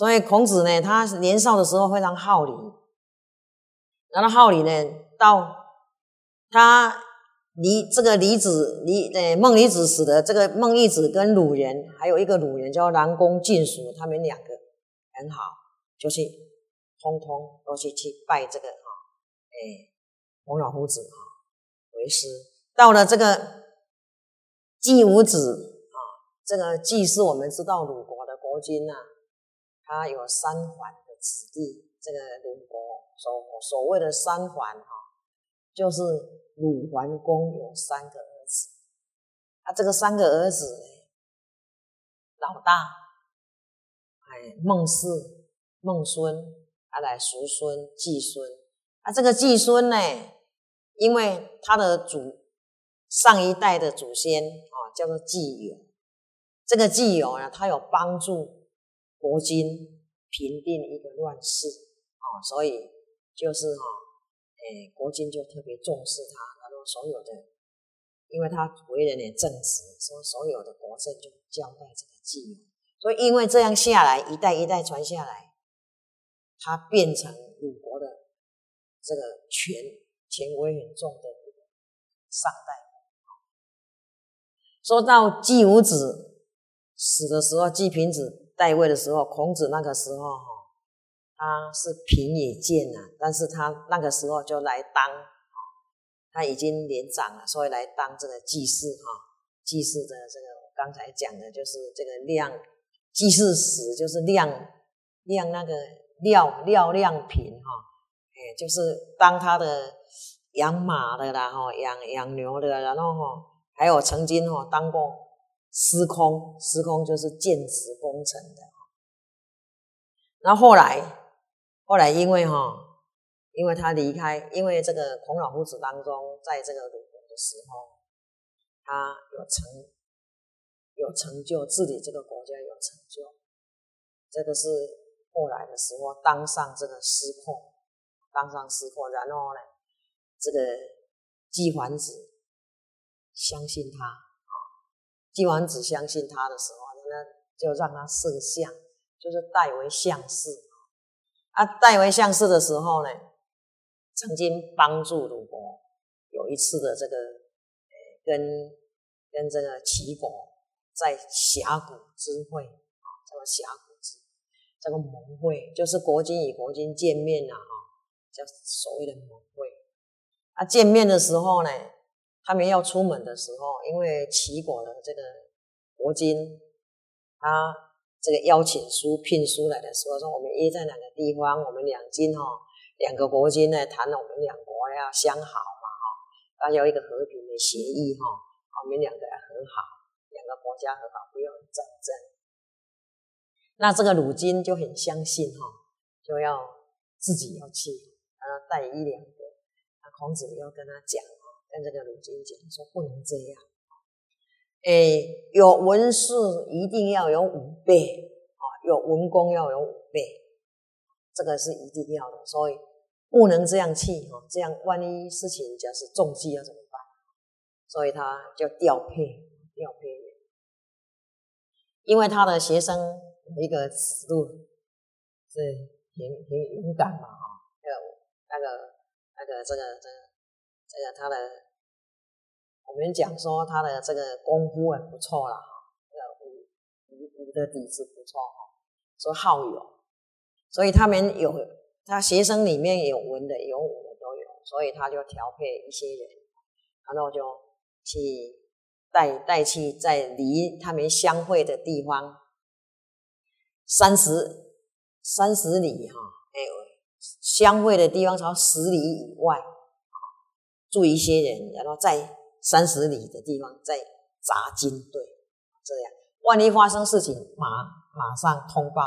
所以孔子呢，他年少的时候非常好礼，然后好礼呢，到他离这个离子离呃孟离子死的这个孟义子跟鲁人，还有一个鲁人叫南宫晋叔，他们两个很好，就去通通都去去拜这个哈，哎，孔老夫子啊为师。到了这个季武子啊，这个季是我们知道鲁国的国君呐。他有三桓的子弟，这个鲁国所所谓的三桓哈，就是鲁桓公有三个儿子，啊，这个三个儿子呢，老大，哎，孟氏、孟孙，啊来叔孙、季孙，啊，这个季孙呢，因为他的祖上一代的祖先啊，叫做季友，这个季友呢，他有帮助。国君平定一个乱世啊，所以就是哈，诶，国君就特别重视他，然后所有的，因为他为人也正直，所以所有的国政就交代这个季友。所以因为这样下来，一代一代传下来，他变成鲁国的这个权权威很重的一个上代。说到季武子死的时候，季平子。代位的时候，孔子那个时候哈，他是平野见呐，但是他那个时候就来当，他已经年长了，所以来当这个祭祀哈，祭祀的这个我刚才讲的就是这个量祭祀时就是量量那个料料量品哈，哎，就是当他的养马的啦哈，养养牛的，然后哈，还有曾经哈当过。司空，司空就是建筑工程的那后后来，后来因为哈，因为他离开，因为这个孔老夫子当中，在这个鲁国的时候，他有成有成就，治理这个国家有成就。这个是后来的时候当上这个司空，当上司空，然后呢，这个季桓子相信他。帝王子相信他的时候，那就让他设相，就是代为相士。啊，代为相士的时候呢，曾经帮助鲁国有一次的这个，跟跟这个齐国在峡谷之会啊，这个峡谷之这个盟会，就是国君与国君见面了哈，叫所谓的盟会。啊，见面的时候呢。他们要出门的时候，因为齐国的这个国君，他这个邀请书、聘书来的时候，说我们约在哪个地方，我们两军哈，两个国君呢谈了我们两国要相好嘛哈，大家有一个和平的协议哈，我们两个要和好，两个国家和好，不用战争。那这个鲁金就很相信哈，就要自己要去，然后带一两个，那孔子要跟他讲。跟这个鲁金讲说不能这样，哎，有文士一定要有五倍啊，有文公要有五倍，这个是一定要的，所以不能这样去哈，这样万一事情假是重击要怎么办？所以他就调配调配，因为他的学生有一个尺度是很很勇敢嘛哈，那个那个那个这个这个。这个他的，我们讲说他的这个功夫很不错了哈，这个武武武的底子不错哈，说好勇，所以他们有他学生里面有文的有武的都有，所以他就调配一些人，然后就去带带去在离他们相会的地方三十三十里哈，哎，相会的地方朝十里以外。住一些人，然后在三十里的地方再扎军队，这样万一发生事情，马马上通报，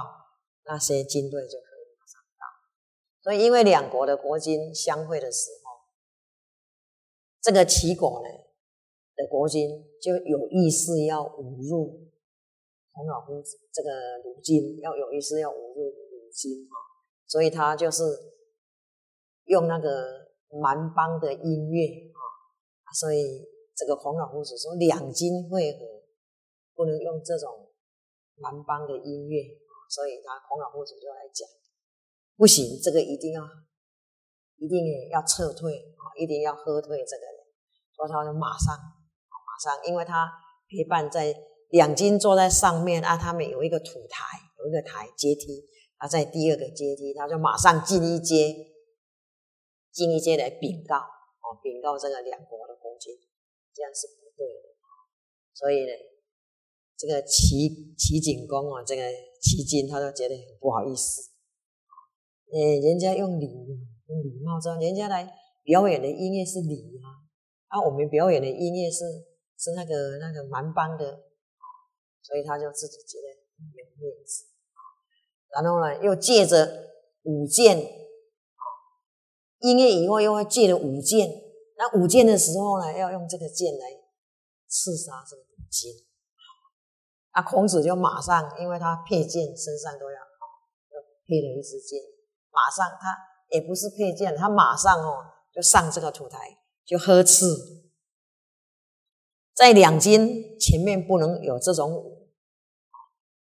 那些军队就可以马上到。所以，因为两国的国君相会的时候，这个齐国呢的国君就有意思要侮辱孔老夫子，这个鲁金要有意思要侮辱鲁金啊，所以他就是用那个。蛮邦的音乐啊，所以这个孔老夫子说两金会合，不能用这种蛮邦的音乐，所以他孔老夫子就来讲，不行，这个一定要，一定要撤退啊，一定要喝退这个人。所以他就马上，马上，因为他陪伴在两金坐在上面啊，他们有一个土台，有一个台阶梯，他在第二个阶梯，他就马上进一阶，进一些来禀告，哦，禀告这个两国的公君，这样是不对的。所以呢，这个齐齐景公啊，这个齐金他都觉得很不好意思，诶，人家用礼用礼貌，知道人家来表演的音乐是礼啊。啊，我们表演的音乐是是那个那个蛮邦的，所以他就自己觉得没有面子，然后呢，又借着舞剑，音乐以后又会借着舞剑，那舞剑的时候呢，要用这个剑来刺杀这个母亲，啊，孔子就马上，因为他佩剑身上都要，就配了一支剑，马上他也不是佩剑，他马上哦就上这个土台。就呵斥，在两军前面不能有这种舞，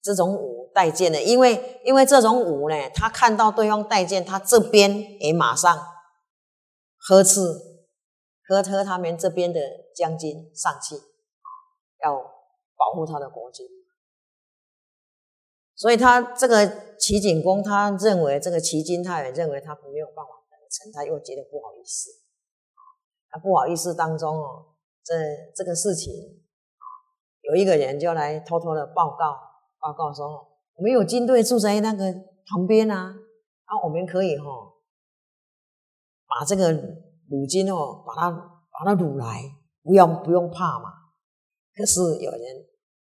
这种舞带剑的，因为因为这种舞呢，他看到对方带剑，他这边也马上呵斥，呵呵他们这边的将军上去，要保护他的国君，所以他这个齐景公，他认为这个齐军，他也认为他没有办法得成，他又觉得不好意思。不好意思，当中哦，这这个事情，有一个人就来偷偷的报告，报告说，我们有军队住在那个旁边啊，啊，我们可以哈，把这个鲁军哦，把他把他掳来，不用不用怕嘛。可是有人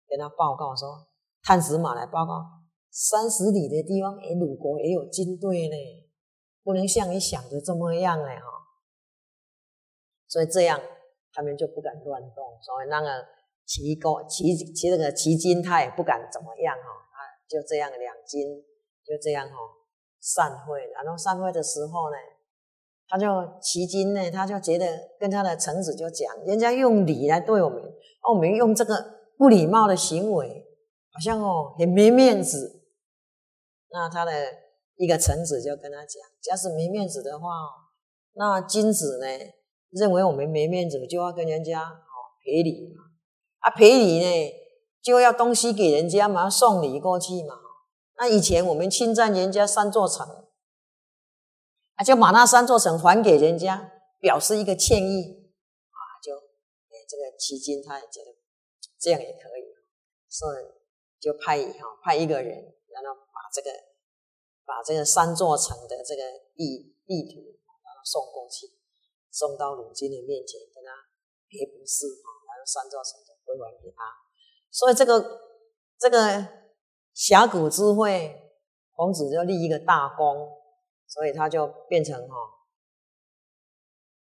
跟他报告说，探子马来报告，三十里的地方，哎，鲁国也有军队呢，不能像你想的这么样呢，哈。所以这样，他们就不敢乱动。所以那个齐国、齐齐那个齐金，他也不敢怎么样哈。啊，就这样两金就这样哈散会。然后散会的时候呢，他就齐金呢，他就觉得跟他的臣子就讲，人家用礼来对我们，哦，我们用这个不礼貌的行为，好像哦很没面子。那他的一个臣子就跟他讲，假使没面子的话，那君子呢？认为我们没面子，就要跟人家哦赔礼嘛。啊，赔礼呢，就要东西给人家嘛，要送礼过去嘛。那以前我们侵占人家三座城，啊，就把那三座城还给人家，表示一个歉意啊。就哎，这个齐金他也觉得这样也可以，所以就派哈派一个人，然后把这个把这个三座城的这个地地图然后送过去。送到鲁金的面前，跟他赔不是啊，然后三座城就归还给他。所以这个这个峡谷之会，孔子就立一个大功，所以他就变成哈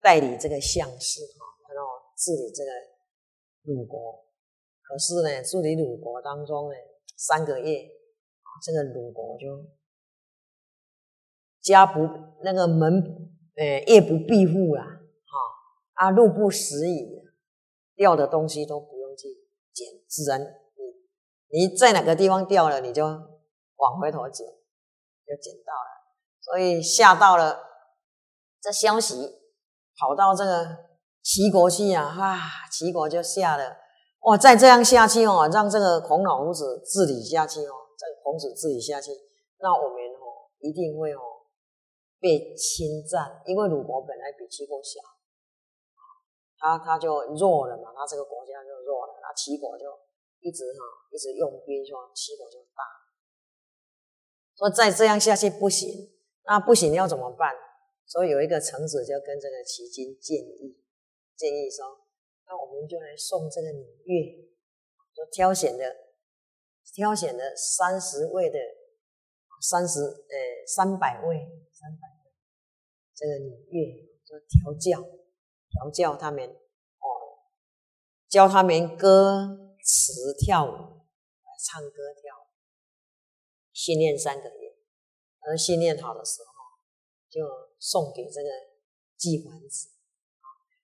代理这个相士哈，然后治理这个鲁国。可是呢，治理鲁国当中呢，三个月，这个鲁国就家不那个门，呃，夜不闭户啊。啊，路不拾遗，掉的东西都不用去捡，自然你你在哪个地方掉了，你就往回头捡，就捡到了。所以下到了这消息跑到这个齐国去啊，哈，齐国就下了哇！再这样下去哦，让这个孔老夫子治理下去哦，这孔子治理下去，那我们哦一定会哦被侵占，因为鲁国本来比齐国小。他他就弱了嘛，他这个国家就弱了，那齐国就一直哈一直用兵，说齐国就大。说再这样下去不行，那不行要怎么办？所以有一个臣子就跟这个齐军建议，建议说，那我们就来送这个女乐，就挑选的挑选的三十位的三十呃三百位三百位这个女乐，就调教。调教他们哦，教他们歌词跳舞，唱歌跳舞，训练三个月，而训练好的时候，就送给这个季皇子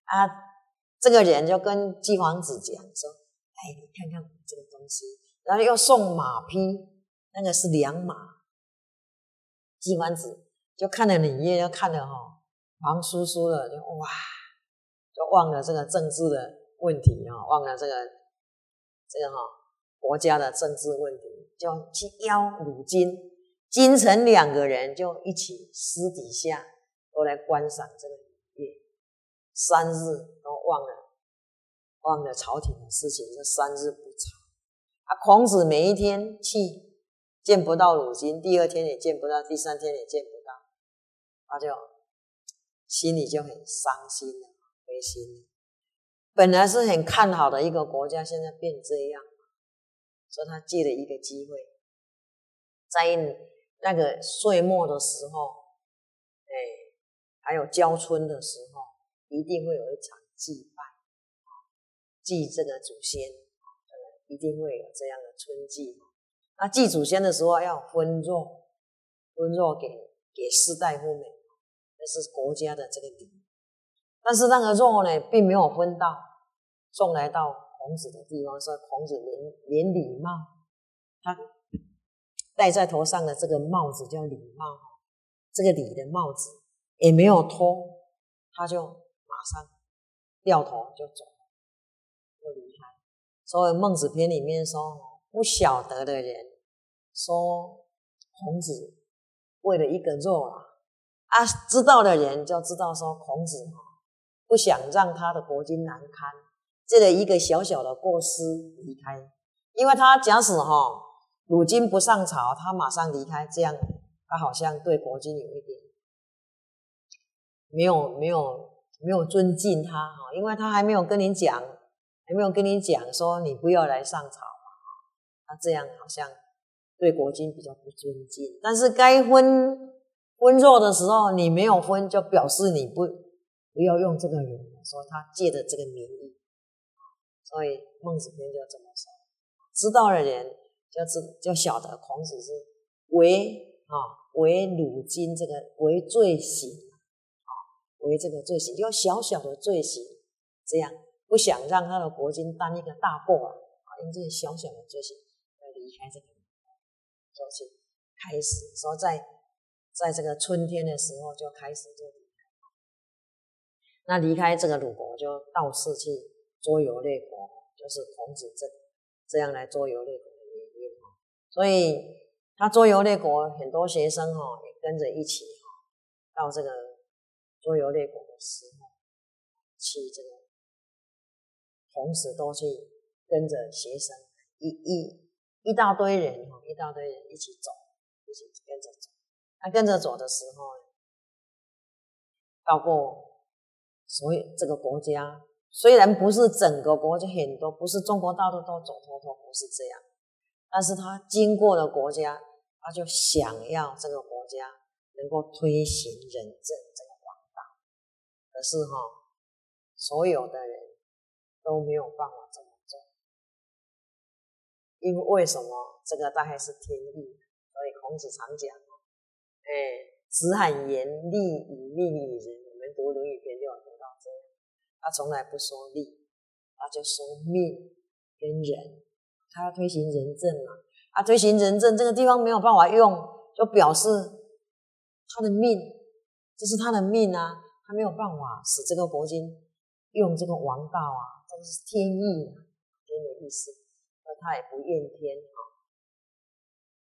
啊。这个人就跟季皇子讲说：“哎，你看看这个东西。”然后又送马匹那个是良马。季欢子就看了你也要看了哈，黄叔叔的就哇，就忘了这个政治的问题啊，忘了这个这个哈国家的政治问题，就去邀鲁金、金城两个人就一起私底下都来观赏这个月，三日都忘了忘了朝廷的事情，这三日不朝。啊，孔子每一天去。见不到鲁金，第二天也见不到，第三天也见不到，他就心里就很伤心了，灰心。本来是很看好的一个国家，现在变这样，所以他借了一个机会，在那个岁末的时候，哎，还有交春的时候，一定会有一场祭拜，祭这个祖先，一定会有这样的春祭。那祭祖先的时候要分肉，分肉给给士大夫们，那是国家的这个礼。但是那个肉呢，并没有分到，送来到孔子的地方，说孔子连连礼貌，他戴在头上的这个帽子叫礼帽，这个礼的帽子也没有脱，他就马上掉头就走，就离开。所以《孟子》篇里面说，不晓得的人。说孔子为了一个肉啊，啊，知道的人就知道说孔子不想让他的国君难堪，这个一个小小的过失离开，因为他假使哈鲁金不上朝，他马上离开，这样他好像对国君有一点没有没有没有尊敬他哈，因为他还没有跟你讲，还没有跟你讲说你不要来上朝嘛，这样好像。对国君比较不尊敬，但是该分分弱的时候，你没有分，就表示你不不要用这个人，说他借的这个名义，所以孟子篇就这么说。知道的人就知就晓得孔子是为啊为鲁金这个为罪行啊为这个罪行，就小小的罪行，这样不想让他的国君担一个大过啊，用这些小小的罪行要离开这个。说去开始说在在这个春天的时候就开始就离开，那离开这个鲁国就到处去周游列国，就是孔子这这样来周游列国。所以他周游列国，很多学生哈也跟着一起哈到这个周游列国的时候，去这个同时都去跟着学生一一。一大堆人哈，一大堆人一起走，一起跟着走。他跟着走的时候，到过所有这个国家，虽然不是整个国家很多，不是中国大陆都走透透，不是这样。但是他经过了国家，他就想要这个国家能够推行仁政这个王道。可是哈，所有的人都没有办法这么做。因为为什么这个大概是天意，所以孔子常讲，哎，子罕言利以命以仁。我们读《论语》篇就有读到这样，他从来不说利，他就说命跟仁，他要推行仁政嘛。他推行仁政这个地方没有办法用，就表示他的命，这是他的命啊，他没有办法使这个国君用这个王道啊，这是天意啊，天的意思。那他也不怨天啊，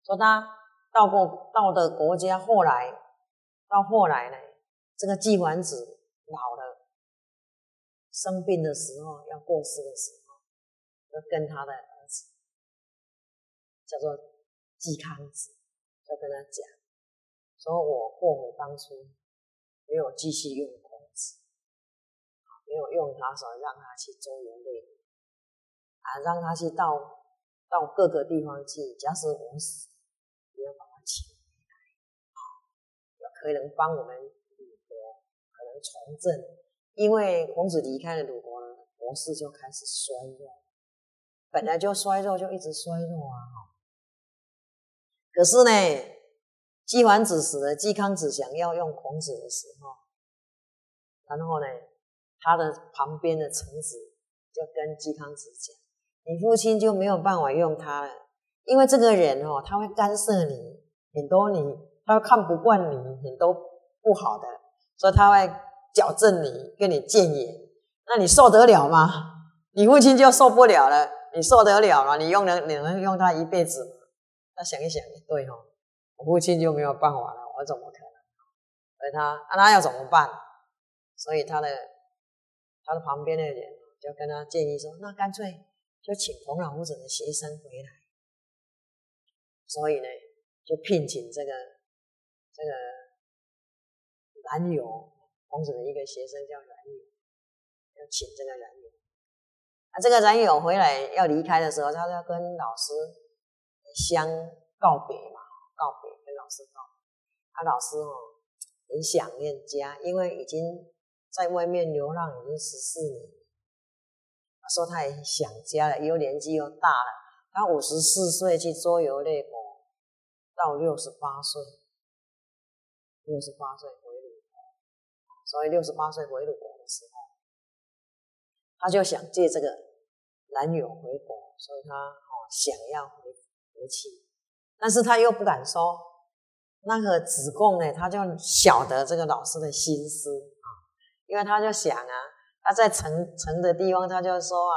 说他到过到的国家，后来到后来呢，这个季桓子老了，生病的时候要过世的时候，要跟他的叫做季康子，就跟他讲，说我后悔当初没有继续用孔子，没有用他，所以让他去周游列国。啊，让他去到到各个地方去。假使我死，也要把他请回来，啊，可能帮我们鲁国可能重振。因为孔子离开了鲁国了，国势就开始衰弱，本来就衰弱，就一直衰弱啊！哈可是呢，季桓子死了，季康子想要用孔子的时候，然后呢，他的旁边的臣子就跟季康子讲。你父亲就没有办法用他了，因为这个人哦，他会干涉你很多，你他会看不惯你很多不好的，所以他会矫正你，跟你谏言。那你受得了吗？你父亲就受不了了，你受得了吗？你用能你能用他一辈子？那想一想，对哦，我父亲就没有办法了，我怎么可能？所以他那他要怎么办？所以他的他的旁边的人就跟他建议说：那干脆就请孔老夫子的学生回来。所以呢，就聘请这个这个男友孔子的一个学生叫冉有，要请这个冉有。啊，这个冉有回来要离开的时候，他要跟老师相告别嘛，告别跟老师告别。啊，老师哦，很想念家，因为已经在外面流浪已经十四年，他说他也想家了，又年纪又大了，他五十四岁去周游列国。到六十八岁，六十八岁回鲁国，所以六十八岁回鲁国的时候，他就想借这个男友回国，所以他哦想要回回去，但是他又不敢说。那个子贡呢，他就晓得这个老师的心思啊，因为他就想啊，他在城城的地方，他就说啊，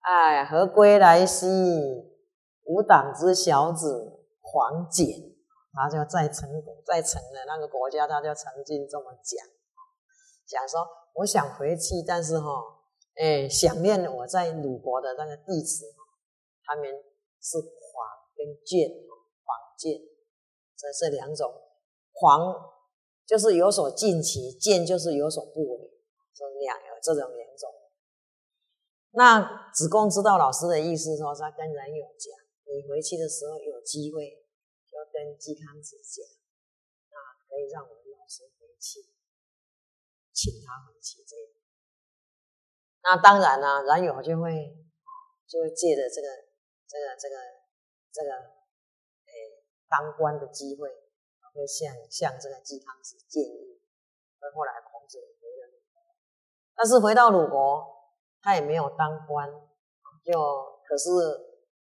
哎，何归来兮，无党之小子。黄简，他就在城在城的那个国家，他就曾经这么讲，讲说我想回去，但是哈，哎，想念我在鲁国的那个弟子，他们是跟健，黄健，这是两种，黄就是有所近其，健就是有所不为，这两有这种两种。那子贡知道老师的意思，说他跟冉有讲，你回去的时候有机会。要跟嵇康子讲，啊，可以让我们老师回去，请他回去这样。那当然啦，冉有就会就会借着这个这个这个这个诶当官的机会，会向向这个季康子建议。而后来孔子回了鲁国，但是回到鲁国，他也没有当官，就可是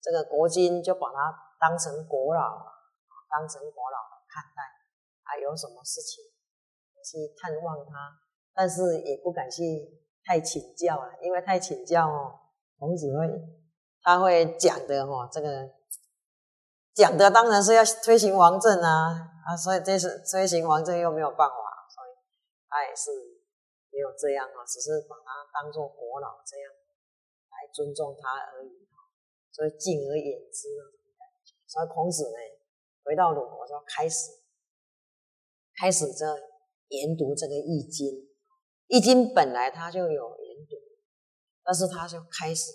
这个国君就把他当成国老。当成国老看待，啊，有什么事情去探望他，但是也不敢去太请教了，因为太请教哦，孔子会他会讲的哦，这个讲的当然是要推行王政啊，啊，所以这是推行王政又没有办法，所以他也是没有这样啊，只是把他当做国老这样来尊重他而已，所以敬而远之那种感觉，所以孔子呢。回到鲁国就开始，开始这研读这个《易经》。《易经》本来他就有研读，但是他就开始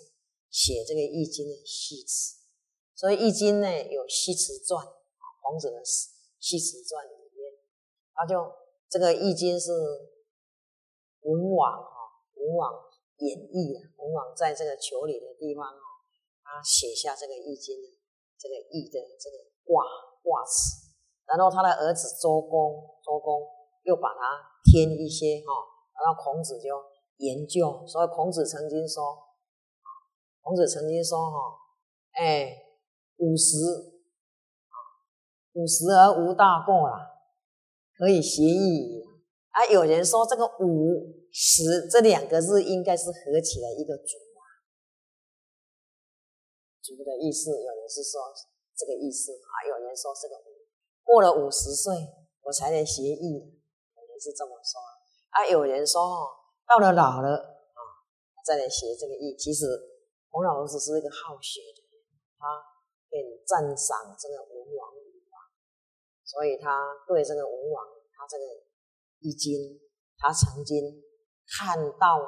写这个《易经》的序词。所以《易经》呢有序词传，孔子的序词传里面，他就这个《易经》是文王哈，文王演绎啊，文王在这个丘陵的地方哦，他写下这个《易经》的这个易的这个卦。卦辞，然后他的儿子周公，周公又把它添一些哈，然后孔子就研究。所以孔子曾经说，孔子曾经说哈，哎，五十，五十而无大过啦，可以协议啊。有人说这个五十这两个字应该是合起来一个足啊，足的意思，有人是说。这个意思啊，有人说这个过了五十岁我才能协议，有人是这么说啊，有人说，到了老了啊再来学这个意。其实孔老师是一个好学的人，他便赞赏这个文王武王，所以他对这个文王他这个易经，他曾经看到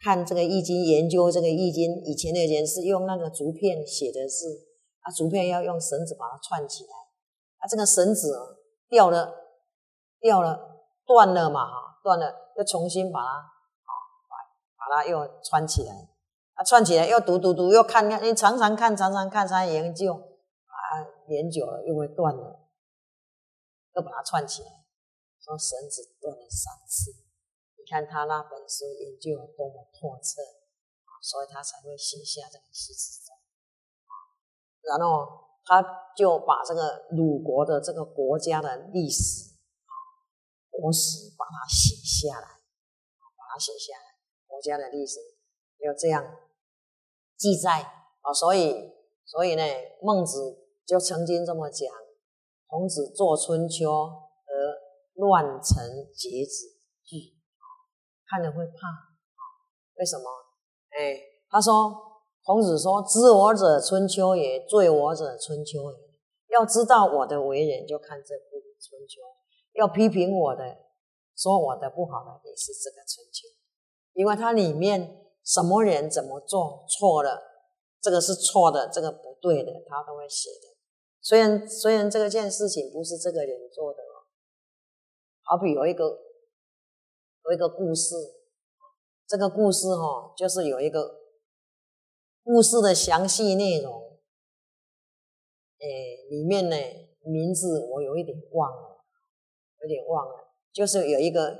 看这个易经，研究这个易经，以前的人是用那个竹片写的是。啊，竹片要用绳子把它串起来，啊，这个绳子掉了，掉了，断了嘛，哈，断了，又重新把它，啊，把把它又穿起来，啊，串起来又读读读，又看看，你常常看，常常看，常研究，啊，研久了又会断了，又把它串起来，说绳子断了三次，你看他那本书研究有多么透彻，所以他才会写下这个诗词。然后他就把这个鲁国的这个国家的历史啊国史把它写下来，把它写下来，国家的历史要这样记载啊。所以，所以呢，孟子就曾经这么讲：孔子作《春秋》而乱臣贼子句，看了会怕。为什么？哎，他说。孔子说：“知我者，春秋也；罪我者，春秋也。要知道我的为人，就看这部春秋；要批评我的，说我的不好的，也是这个春秋。因为它里面什么人怎么做错了，这个是错的，这个不对的，他都会写的。虽然虽然这个件事情不是这个人做的哦，好比有一个有一个故事，这个故事哈，就是有一个。”故事的详细内容，诶，里面呢名字我有一点忘了，有点忘了。就是有一个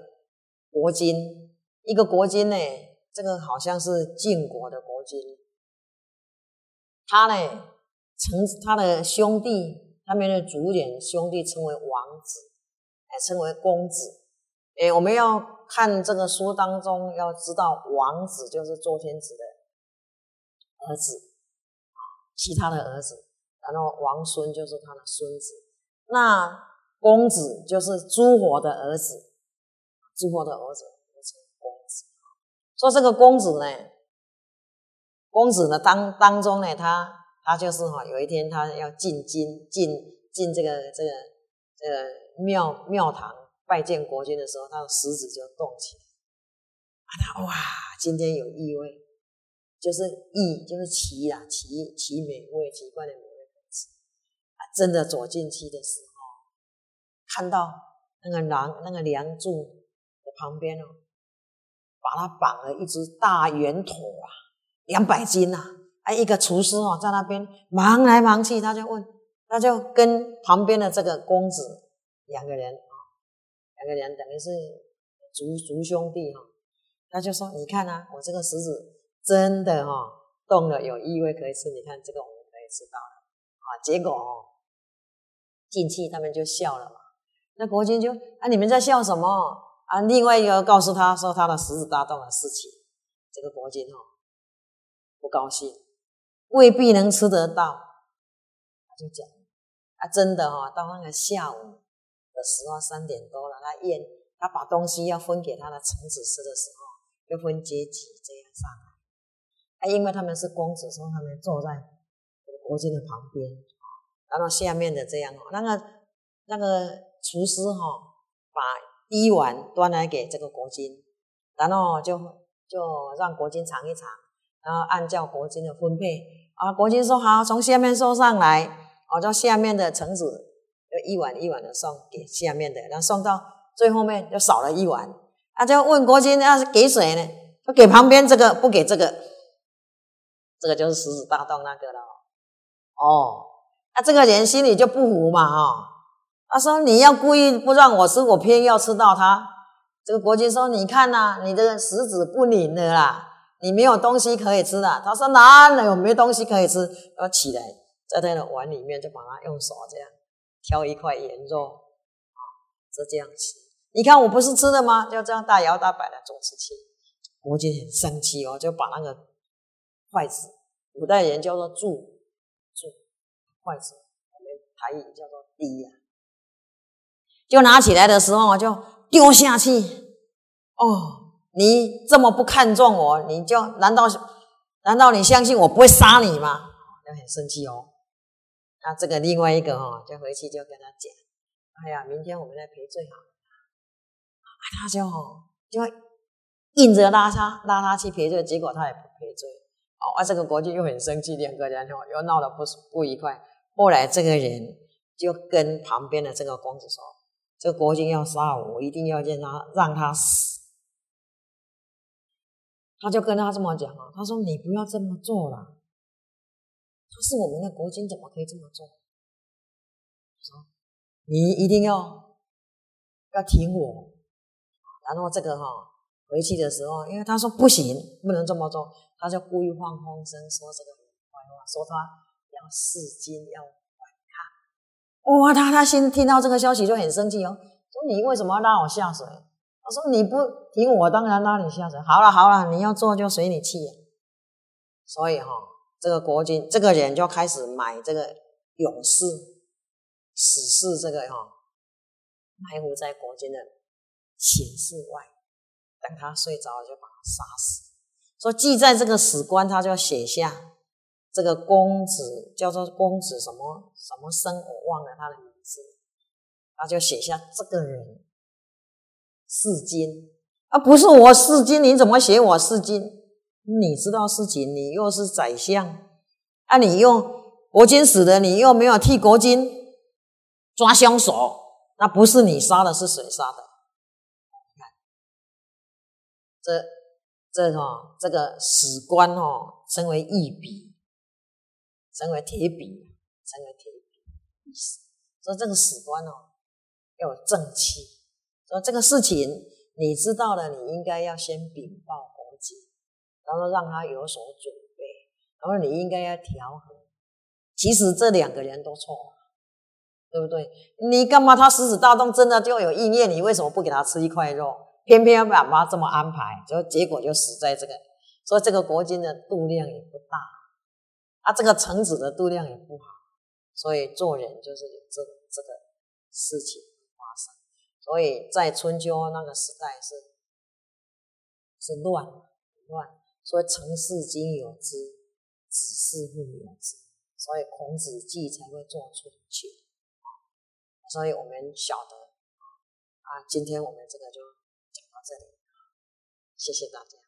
国君，一个国君呢，这个好像是晋国的国君，他呢称他的兄弟，他们的族人兄弟称为王子，哎，称为公子。哎，我们要看这个书当中，要知道王子就是周天子的。儿子，其他的儿子，然后王孙就是他的孙子，那公子就是诸侯的儿子，诸侯的儿子。说这个公子呢，公子呢当当中呢，他他就是哈，有一天他要进京，进进这个这个这个庙庙堂拜见国君的时候，他的食指就动起来，啊，他哇，今天有异味。就是异，就是奇啦，奇奇美味，奇怪的美味可吃啊！真的走进去的时候，看到那个梁那个梁柱的旁边哦，他绑了一只大圆桶啊，两百斤呐！哎，一个厨师哦，在那边忙来忙去，他就问，他就跟旁边的这个公子两个人啊，两个人等于是族族兄弟哈，他就说：“你看啊，我这个食指。”真的哈，动了有异味可以吃，你看这个我们可以吃到了啊。结果哦，进去他们就笑了嘛。那国君就啊，你们在笑什么啊？另外一个告诉他说他的食指大动的事情，这个国君哦不高兴，未必能吃得到。他就讲啊，真的哈，到那个下午的时候三点多了，他宴他把东西要分给他的臣子吃的时候，要分阶级这样上来。啊，因为他们是公子，所以他们坐在国君的旁边，然后下面的这样哦，那个那个厨师哈，把第一碗端来给这个国君，然后就就让国君尝一尝，然后按照国君的分配啊，国君说好，从下面送上来，我叫下面的臣子就一碗一碗的送给下面的，然后送到最后面就少了一碗，啊，就问国君要是给谁呢？就给旁边这个，不给这个。这个就是狮子大动那个了，哦，那这个人心里就不服嘛，哈，他说你要故意不让我吃，我偏要吃到它。这个国君说，你看呐，你的食指不灵的啦，你没有东西可以吃的。他说哪有没东西可以吃？要起来，在他的碗里面就把它用手这样挑一块盐肉，啊，就这样吃。你看我不是吃的吗？就这样大摇大摆的总是吃。国君很生气哦，就把那个。筷子，古代人叫做箸，箸，筷子，我们台语叫做滴呀。就拿起来的时候就丢下去。哦，你这么不看重我，你就难道难道你相信我不会杀你吗？就很生气哦。那这个另外一个哈，就回去就跟他讲，哎呀，明天我们来赔罪好了。他就就硬着拉他拉他去赔罪，结果他也不赔罪哦。啊，这个国君又很生气，两个人又闹得不不愉快。后来这个人就跟旁边的这个公子说：“这国君要杀我，我一定要让他让他死。”他就跟他这么讲啊，他说：“你不要这么做了，他是我们的国君，怎么可以这么做？说你一定要要听我。”然后这个哈。回去的时候，因为他说不行，不能这么做，他就故意放风声说这个坏话，说他要弑君，要哇，他他先听到这个消息就很生气哦，说你为什么要拉我下水？他说你不听我，当然拉你下水。好了好了，你要做就随你去。所以哈，这个国君这个人就开始买这个勇士死士这个哈，埋伏在国君的寝室外，等他睡着了就把他杀死。说记在这个史官，他就要写下这个公子叫做公子什么什么生，我忘了他的名字，他就写下这个人四金啊，不是我四金，你怎么写我四金？你知道事情，你又是宰相，啊，你又国君死的，你又没有替国君抓凶手，那不是你杀的，是谁杀的？看，这这哈，这个史官哦，称为义笔，成为铁笔，成为铁笔，所以这个史官哦，要有正气。说这个事情你知道了，你应该要先禀报国君。然后让他有所准备，然后你应该要调和。其实这两个人都错了，对不对？你干嘛他狮子大动真的就有意念？你为什么不给他吃一块肉？偏偏要把妈这么安排，就结果就死在这个。所以这个国君的度量也不大，啊，这个臣子的度量也不好。所以做人就是有这这个事情发生。所以在春秋那个时代是是乱乱。所以成事经有之，子事不有之，所以孔子记才会做出去。所以我们晓得啊，今天我们这个就讲到这里，谢谢大家。